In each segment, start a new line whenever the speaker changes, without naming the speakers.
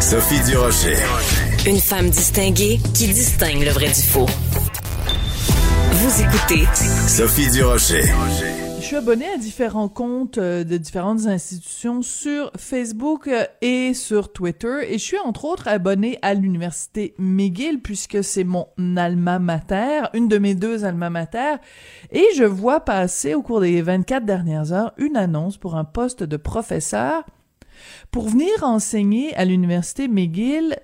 Sophie Durocher.
Une femme distinguée qui distingue le vrai du faux. Vous écoutez
Sophie Durocher.
Je suis abonnée à différents comptes euh, de différentes institutions sur Facebook euh, et sur Twitter et je suis entre autres abonnée à l'université McGill puisque c'est mon alma mater, une de mes deux alma mater et je vois passer au cours des 24 dernières heures une annonce pour un poste de professeur pour venir enseigner à l'université McGill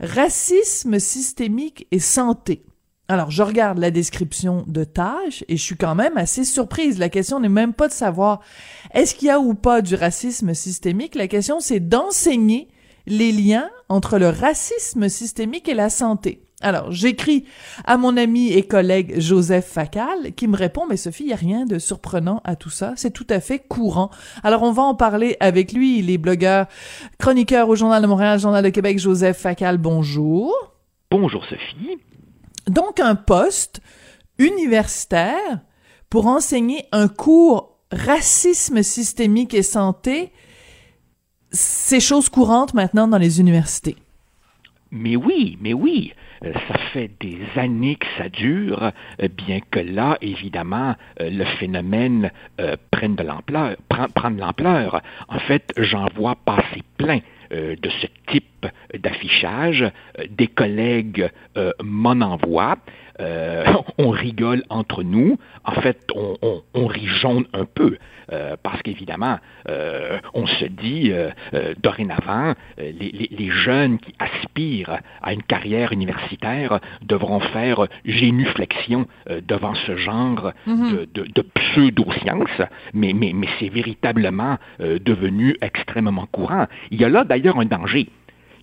racisme systémique et santé. Alors, je regarde la description de tâches et je suis quand même assez surprise. La question n'est même pas de savoir est-ce qu'il y a ou pas du racisme systémique. La question, c'est d'enseigner les liens entre le racisme systémique et la santé. Alors, j'écris à mon ami et collègue Joseph Facal qui me répond, mais Sophie, il n'y a rien de surprenant à tout ça, c'est tout à fait courant. Alors, on va en parler avec lui, il est blogueur, chroniqueur au Journal de Montréal, Journal de Québec, Joseph Facal, bonjour.
Bonjour Sophie.
Donc, un poste universitaire pour enseigner un cours racisme systémique et santé, c'est chose courante maintenant dans les universités.
Mais oui, mais oui. Euh, ça fait des années que ça dure, euh, bien que là, évidemment, euh, le phénomène prenne de l'ampleur, prend, de l'ampleur. En fait, j'en vois passer plein de ce type d'affichage. Des collègues m'en envoient. Euh, on rigole entre nous. En fait, on, rit jaune un peu, euh, parce qu'évidemment, euh, on se dit dorénavant, les, jeunes qui aspirent à une carrière universitaire devront faire génuflexion devant ce genre mhm. de, pseudo-sciences, mais, mais, mais c'est véritablement devenu extrêmement courant. Il y a là d'ailleurs un danger,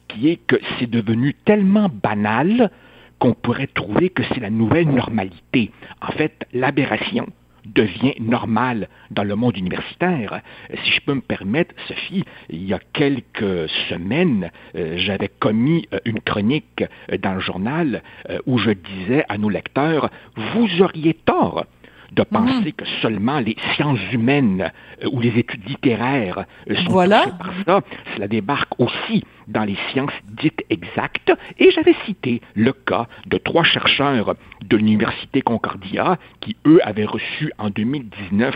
qui est que c'est devenu tellement banal qu'on pourrait trouver que c'est la nouvelle normalité. En fait, l'aberration devient normale dans le monde universitaire. Si je peux me permettre, Sophie, il y a quelques semaines, euh, j'avais commis euh, une chronique euh, dans le journal où je disais à nos lecteurs, vous auriez tort de penser que seulement les sciences humaines euh, ou les études littéraires euh, sont
voilà.
par ça. Cela débarque aussi dans les sciences dites exactes. Et j'avais cité le cas de trois chercheurs de l'Université Concordia qui, eux, avaient reçu en 2019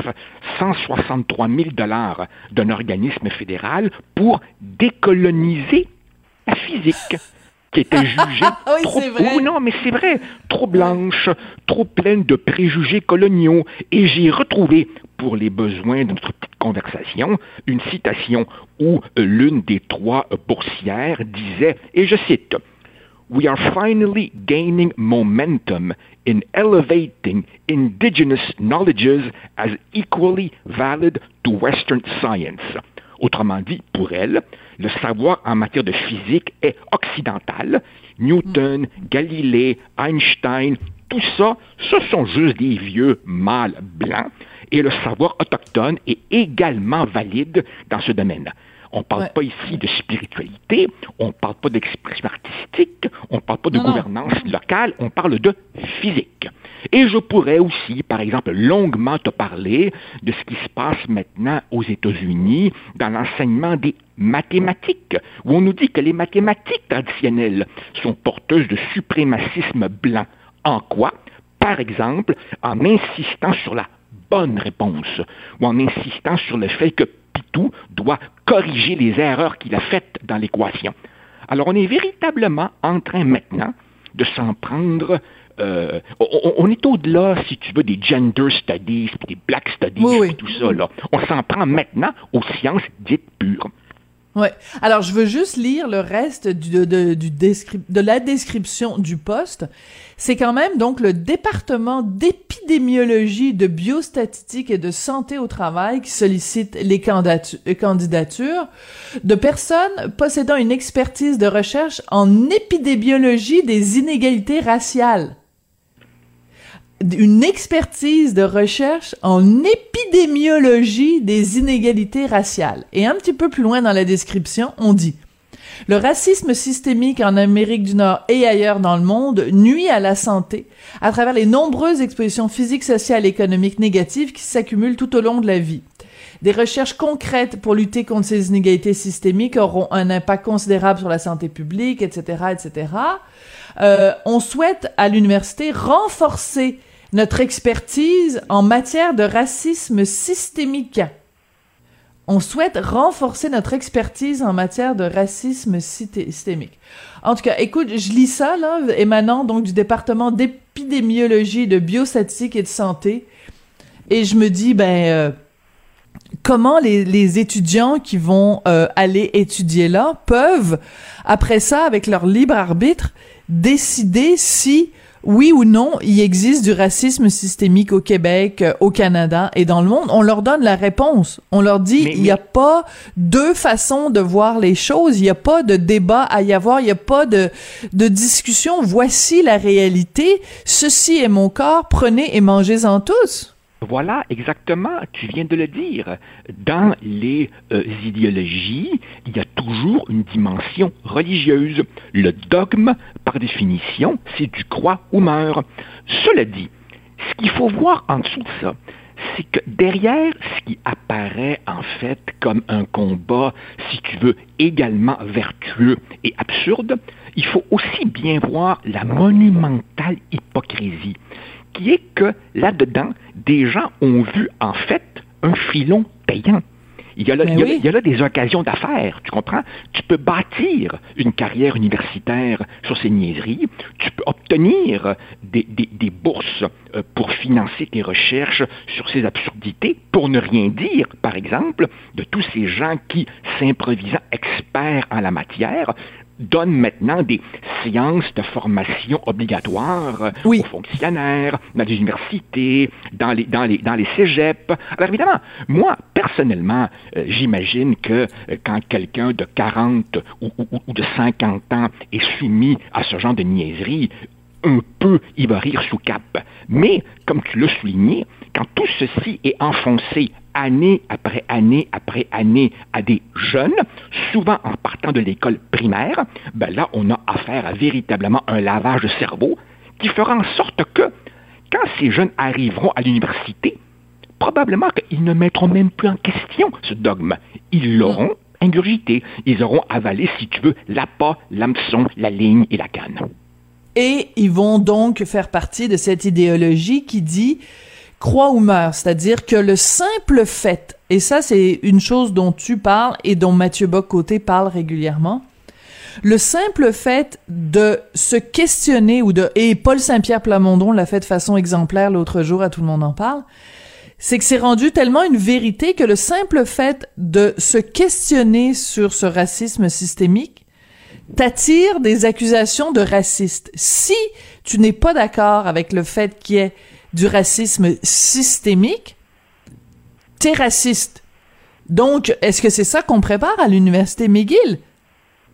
163 000 dollars d'un organisme fédéral pour décoloniser la physique qui était jugée
oui,
trop...
vrai.
non, mais c'est vrai, trop blanche, trop pleine de préjugés coloniaux. Et j'ai retrouvé, pour les besoins de notre petite conversation, une citation où euh, l'une des trois boursières disait, et je cite, We are finally gaining momentum in elevating indigenous knowledges as equally valid to Western science. Autrement dit, pour elle, le savoir en matière de physique est occidental. Newton, Galilée, Einstein, tout ça, ce sont juste des vieux mâles blancs. Et le savoir autochtone est également valide dans ce domaine. On ne parle pas ici de spiritualité, on ne parle pas d'expression artistique, on ne parle pas de gouvernance locale, on parle de physique. Et je pourrais aussi, par exemple, longuement te parler de ce qui se passe maintenant aux États-Unis dans l'enseignement des mathématiques, où on nous dit que les mathématiques traditionnelles sont porteuses de suprémacisme blanc. En quoi? Par exemple, en insistant sur la bonne réponse, ou en insistant sur le fait que Pitou doit corriger les erreurs qu'il a faites dans l'équation. Alors on est véritablement en train maintenant de s'en prendre euh, on, est au-delà, si tu veux, des gender studies, des black studies, tout ça. Là. On s'en prend maintenant aux sciences dites pures.
Ouais. Alors, je veux juste lire le reste du, de, du de la description du poste. C'est quand même donc le département d'épidémiologie, de biostatistique et de santé au travail qui sollicite les candidatures de personnes possédant une expertise de recherche en épidémiologie des inégalités raciales une expertise de recherche en épidémiologie des inégalités raciales. Et un petit peu plus loin dans la description, on dit le racisme systémique en Amérique du Nord et ailleurs dans le monde nuit à la santé à travers les nombreuses expositions physiques, sociales et économiques négatives qui s'accumulent tout au long de la vie. Des recherches concrètes pour lutter contre ces inégalités systémiques auront un impact considérable sur la santé publique, etc., etc. Euh, on souhaite à l'université renforcer notre expertise en matière de racisme systémique. On souhaite renforcer notre expertise en matière de racisme systémique. En tout cas, écoute, je lis ça, là, émanant donc du département d'épidémiologie, de biostatistique et de santé, et je me dis, ben, euh, comment les, étudiants qui vont euh, aller étudier là peuvent, après ça, avec leur libre arbitre, décider si oui ou non, il existe du racisme systémique au Québec, euh, au Canada et dans le monde, on leur donne la réponse. On leur dit, il n'y a pas deux façons de voir les choses, il n'y a pas de débat à y avoir, il n'y a pas de, de discussion. Voici la réalité. Ceci est mon corps, prenez et mangez-en tous.
Voilà, exactement, tu viens de le dire. Dans les euh, idéologies, il y a toujours une dimension religieuse. Le dogme, par définition, c'est du croix ou meurt. Cela dit, ce qu'il faut voir en dessous de ça, c'est que derrière ce qui apparaît en fait comme un combat, si tu veux, également vertueux et absurde, il faut aussi bien voir la monumentale hypocrisie qui est que là-dedans, des gens ont vu en fait un filon payant. Il y, a là, il, y a, là, des occasions d'affaires, tu comprends? Tu peux bâtir une carrière universitaire sur ces niaiseries, tu peux obtenir des, des, bourses euh, pour financer tes recherches sur ces absurdités, pour ne rien dire, par exemple, de tous ces gens qui, s'improvisant experts en la matière, donne maintenant des séances de formation obligatoires aux fonctionnaires, dans les universités, dans les, dans les, dans les cégeps. Alors évidemment, moi, personnellement, euh, j'imagine que euh, quand quelqu'un de 40 ou, ou, de 50 ans est soumis à ce genre de niaiserie, un peu, il va rire sous cap. Mais, comme tu l'as souligné, quand tout ceci est enfoncé année après année après année à des jeunes, souvent en partant de l'école primaire, ben là, on a affaire à véritablement un lavage de cerveau qui fera en sorte que, quand ces jeunes arriveront à l'université, probablement qu'ils ne mettront même plus en question ce dogme. Ils l'auront ingurgité. Ils auront avalé, si tu veux, l'appât, l'hameçon, la ligne et la canne.
Et ils vont donc faire partie de cette idéologie qui dit croix ou meurt, c'est-à-dire que le simple fait, et ça c'est une chose dont tu parles et dont Mathieu Bock-Côté parle régulièrement, le simple fait de se questionner ou de et Paul Saint-Pierre Plamondon l'a fait de façon exemplaire l'autre jour à tout le monde en parle, c'est que c'est rendu tellement une vérité que le simple fait de se questionner sur ce racisme systémique t'attire des accusations de raciste. Si tu n'es pas d'accord avec le fait qu'il y ait du racisme systémique, t'es raciste. Donc, est-ce que c'est ça qu'on prépare à l'université McGill?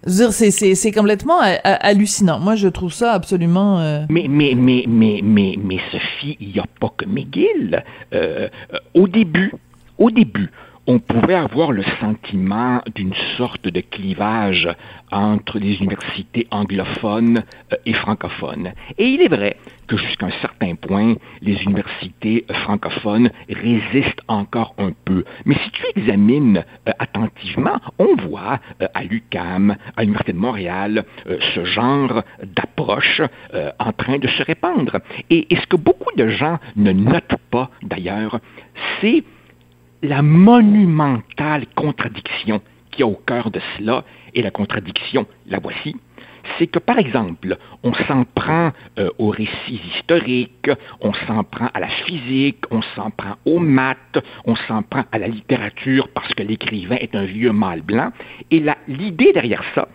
C'est complètement hallucinant. Moi, je trouve ça absolument. Euh,
mais, mais, mais, mais, mais, mais, Sophie, il n'y a pas que McGill. Euh, euh, au début, au début, on pouvait avoir le sentiment d'une sorte de clivage entre les universités anglophones euh, et francophones. Et il est vrai que jusqu'à un certain point, les universités euh, francophones résistent encore un peu. Mais si tu examines euh, attentivement, on voit à l'UCAM, à l'Université de Montréal, ce genre d'approche en train de se répandre. et ce que beaucoup de gens ne notent pas, d'ailleurs, c'est la monumentale contradiction qui a au cœur de cela Et la contradiction, la voici, c'est que, par exemple, on s'en prend euh, aux récits historiques, on s'en prend à la physique, on s'en prend aux maths, on s'en prend à la littérature parce que l'écrivain est un vieux mâle blanc. Et l'idée derrière ça,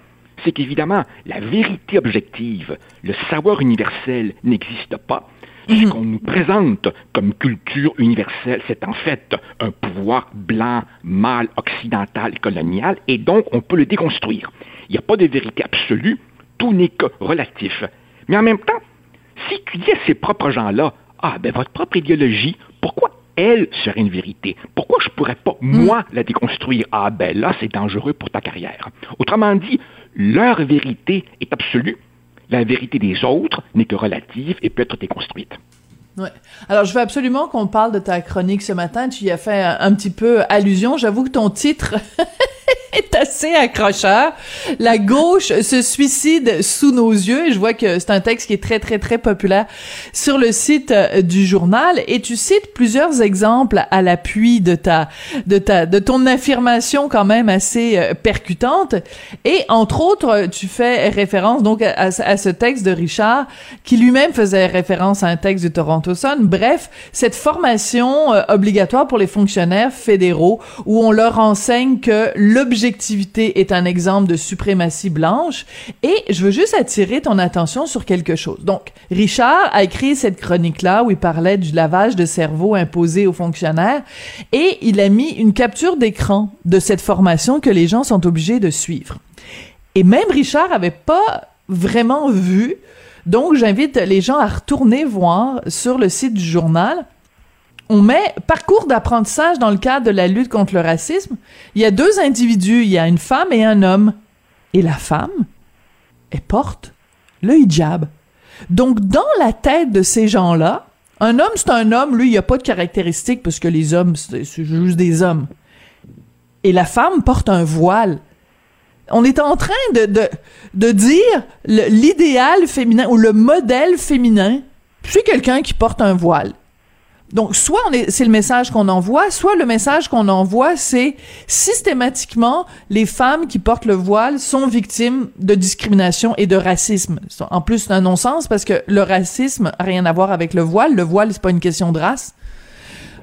c'est qu'évidemment, la vérité objective, le savoir universel n'existe pas. Ce mhm. qu'on nous présente comme culture universelle, c'est en fait un pouvoir blanc, mâle, occidental, colonial, et donc on peut le déconstruire. Il n'y a pas de vérité absolue, tout n'est que relatif. Mais en même temps, si tu dis à ces propres gens-là, ah ben votre propre idéologie, pourquoi elle serait une vérité? Pourquoi je ne pourrais pas, moi, mm. la déconstruire? Ah ben là, c'est dangereux pour ta carrière. Autrement dit, leur vérité est absolue. La vérité des autres n'est que relative et peut être déconstruite.
Ouais. Alors, je veux absolument qu'on parle de ta chronique ce matin. Tu y as fait un petit peu allusion. J'avoue que ton titre est assez accrocheur. La gauche se suicide sous nos yeux. Je vois que c'est un texte qui est très, très, très populaire sur le site euh, du journal. Et tu cites plusieurs exemples à l'appui de ta, de ta, de ton affirmation quand même assez euh, percutante. Et entre autres, tu fais référence donc à, ce texte de Richard qui lui-même faisait référence à un texte de Toronto Sun. Bref, cette formation euh, obligatoire pour les fonctionnaires fédéraux où on leur enseigne que l'objectivité est un exemple de suprématie blanche. Et je veux juste attirer ton attention sur quelque chose. Donc, Richard a écrit cette chronique-là où il parlait du lavage de cerveau imposé aux fonctionnaires et il a mis une capture d'écran de cette formation que les gens sont obligés de suivre. Et même Richard avait pas vraiment vu. Donc, j'invite les gens à retourner voir sur le site du journal on met parcours d'apprentissage dans le cadre de la lutte contre le racisme. Il y a deux individus, il y a une femme et un homme. Et la femme, elle porte le hijab. Donc, dans la tête de ces gens-là, un homme, c'est un homme, lui, il n'y a pas de caractéristiques parce que les hommes, c'est juste des hommes. Et la femme porte un voile. On est en train de, de, de dire l'idéal féminin ou le modèle féminin, c'est quelqu'un qui porte un voile. Donc, soit c'est le message qu'on envoie, soit le message qu'on envoie, c'est systématiquement les femmes qui portent le voile sont victimes de discrimination et de racisme. En plus, c'est un non-sens parce que le racisme a rien à voir avec le voile. Le voile, c'est pas une question de race.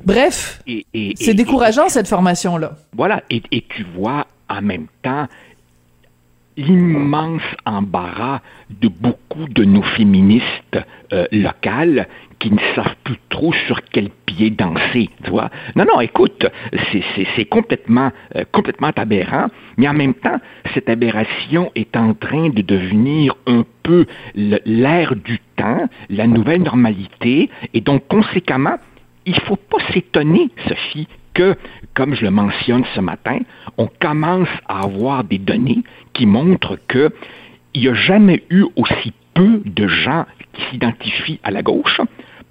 Bref, c'est décourageant cette formation-là.
Voilà, et, tu vois en même temps l'immense embarras de beaucoup de nos féministes euh, locales qui ne savent plus trop sur quel pied danser, tu vois. Non, non, écoute, c'est complètement, euh, complètement aberrant, mais en même temps, cette aberration est en train de devenir un peu l'air du temps, la nouvelle normalité, et donc conséquemment, il ne faut pas s'étonner, Sophie, que, comme je le mentionne ce matin, on commence à avoir des données qui montrent qu'il n'y a jamais eu aussi peu de gens qui s'identifient à la gauche,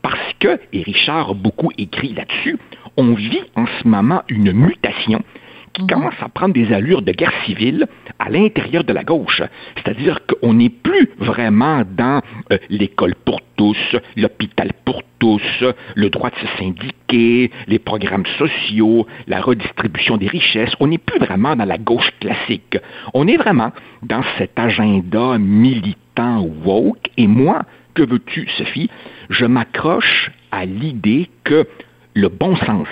parce que, et Richard a beaucoup écrit là-dessus, on vit en ce moment une mutation qui mhm. commence à prendre des allures de guerre civile à l'intérieur de la gauche. C'est-à-dire qu'on n'est plus vraiment dans euh, l'école pour tous, l'hôpital pour tous, le droit de se syndiquer, les programmes sociaux, la redistribution des richesses. On n'est plus vraiment dans la gauche classique. On est vraiment dans cet agenda militant woke. Et moi, que veux-tu, Sophie? Je m'accroche à l'idée que le bon sens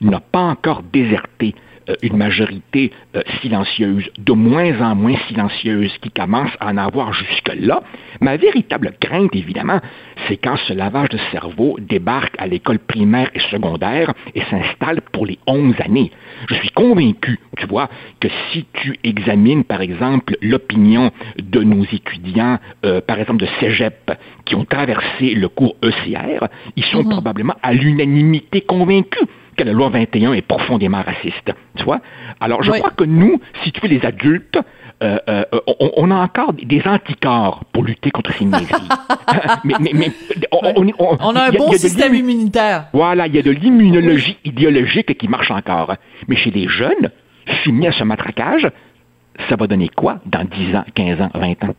n'a pas encore déserté une majorité euh, silencieuse, de moins en moins silencieuse, qui commence à en avoir jusque-là. Ma véritable crainte, évidemment, c'est quand ce lavage de cerveau débarque à l'école primaire et secondaire et s'installe pour les 11 années. Je suis convaincu, tu vois, que si tu examines, par exemple, l'opinion de nos étudiants, euh, par exemple de cégep, qui ont traversé le cours ECR, ils sont mhm. probablement à l'unanimité convaincus que la loi 21 est profondément raciste. Tu vois? Alors, je crois que nous, si tu veux, les adultes, euh, euh, on, a encore des anticorps pour lutter contre ces niaiseries.
mais, on, a un bon système immunitaire.
Voilà, il y a de l'immunologie idéologique qui marche encore. Mais chez les jeunes, soumis à ce matraquage, ça va donner quoi dans 10 ans, 15 ans, 20 ans?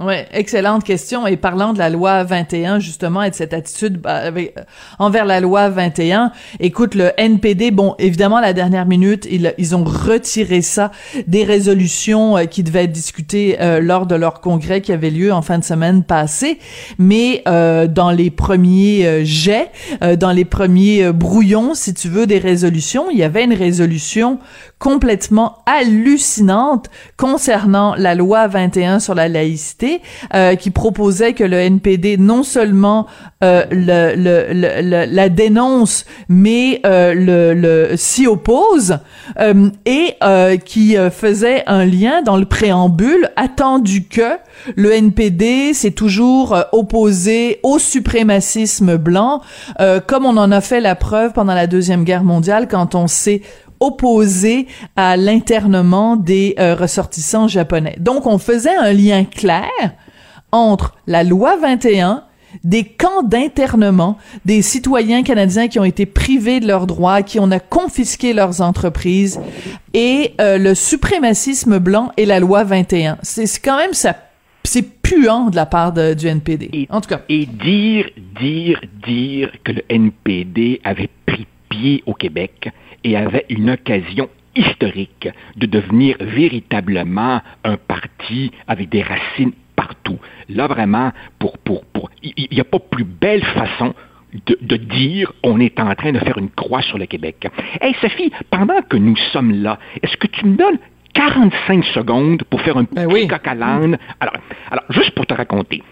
Ouais, excellente question. Et parlant de la loi 21, justement, et de cette attitude bah, avec, euh, envers la loi 21, écoute, le NPD, bon, évidemment, à la dernière minute, ils, ils ont retiré ça des résolutions euh, qui devaient être discutées euh, lors de leur congrès qui avait lieu en fin de semaine passée. Mais dans les premiers jets, dans les premiers brouillons, si tu veux, des résolutions, il y avait une résolution complètement hallucinante concernant la loi 21 sur la laïcité, euh, qui proposait que le NPD non seulement euh, le, le, la dénonce, mais euh, le, s'y oppose, euh, et euh, qui faisait un lien dans le préambule, attendu que le NPD s'est toujours opposé au suprémacisme blanc, comme on en a fait la preuve pendant la Deuxième Guerre mondiale, quand on s'est opposé à l'internement des euh, ressortissants japonais. Donc, on faisait un lien clair entre la loi 21 des camps d'internement des citoyens canadiens qui ont été privés de leurs droits, qui on a confisqué leurs entreprises, et euh, le suprémacisme blanc et la loi 21. C'est quand même ça, c'est puant de la part du NPD. en tout cas.
Et dire, dire, dire que le NPD avait pris pied au Québec, et avait une occasion historique de devenir véritablement un parti avec des racines partout. Là, vraiment, pour, pour, pour, il n'y a pas plus belle façon de, de, dire on est en train de faire une croix sur le Québec. Hey Sophie, pendant que nous sommes là, est-ce que tu me donnes 45 secondes pour faire un ben petit coq à l'âne? Alors, alors, juste pour te raconter,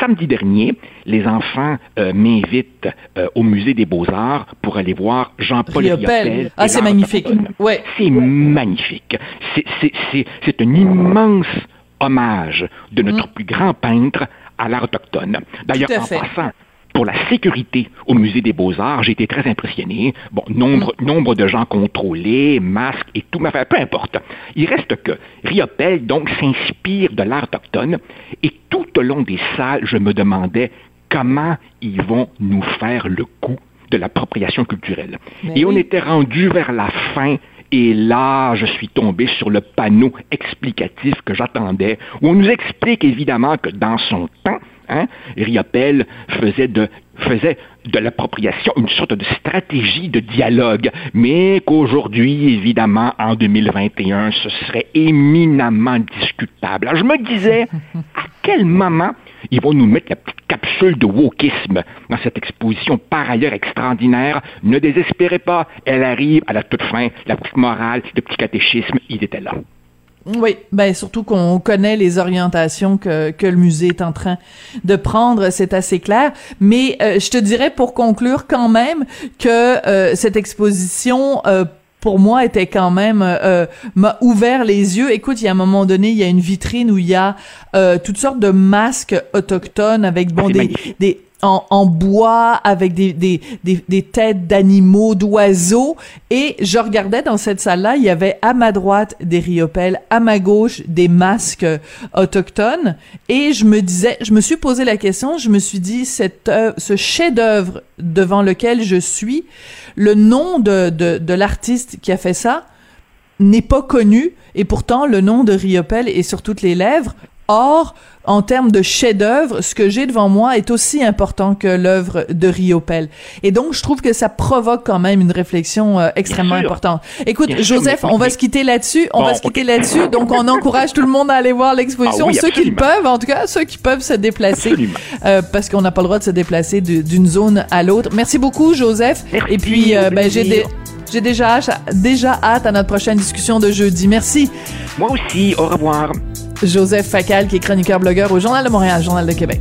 samedi dernier, les enfants euh, m'invitent euh, au musée des Beaux-Arts pour aller voir Jean-Paul Riopel.
Ah, c'est magnifique. Ouais.
C'est magnifique. C'est un immense hommage de notre mm. plus grand peintre à l'art autochtone. D'ailleurs, en passant, pour la sécurité au musée des Beaux-Arts, j'ai été très impressionné. Bon, nombre, mm. nombre de gens contrôlés, masques et tout, mais enfin, peu importe. Il reste que Riopel, donc, s'inspire de l'art autochtone et tout au long des salles, je me demandais comment ils vont nous faire le coup de l'appropriation culturelle. et on était rendu vers la fin et là, je suis tombé sur le panneau explicatif que j'attendais, où on nous explique évidemment que dans son temps, Hein? Riopel faisait de, faisait de l'appropriation une sorte de stratégie de dialogue, mais qu'aujourd'hui, évidemment, en 2021, ce serait éminemment discutable. Alors, je me disais, à quel moment ils vont nous mettre la petite capsule de wokisme dans cette exposition par ailleurs extraordinaire? Ne désespérez pas, elle arrive à la toute fin, la petite morale, le petit catéchisme, il était là.
Oui, ben surtout qu'on connaît les orientations que, que le musée est en train de prendre, c'est assez clair. Mais euh, je te dirais pour conclure quand même que euh, cette exposition euh, pour moi était quand même m'a ouvert les yeux. Écoute, il y a un moment donné, il y a une vitrine où il y a toutes sortes de masques autochtones avec bon des, des en, bois avec des, des, des, têtes d'animaux, d'oiseaux. Et je regardais dans cette salle-là, il y avait à ma droite des riopelles, à ma gauche des masques autochtones. Et je me disais, je me suis posé la question, je me suis dit, cette ce chef-d'œuvre devant lequel je suis, le nom de, de, de l'artiste qui a fait ça n'est pas connu. Et pourtant, le nom de Riopelle est sur toutes les lèvres. Or, en termes de chef-d'œuvre, ce que j'ai devant moi est aussi important que l'œuvre de Riopel. Et donc, je trouve que ça provoque quand même une réflexion euh, extrêmement importante. Écoute, Joseph, on va se quitter là-dessus. On va se quitter là-dessus. Donc, on encourage tout le monde à aller voir l'exposition. Ah ceux qui le peuvent, en tout cas, ceux qui peuvent se déplacer, euh, parce qu'on n'a pas le droit de se déplacer d'une zone à l'autre. Merci beaucoup, Joseph. Et puis, euh, ben, j'ai des j'ai déjà, déjà hâte à notre prochaine discussion de jeudi. Merci.
Moi aussi. Au revoir.
Joseph Facal, qui est chroniqueur blogueur au Journal de Montréal, Journal de Québec.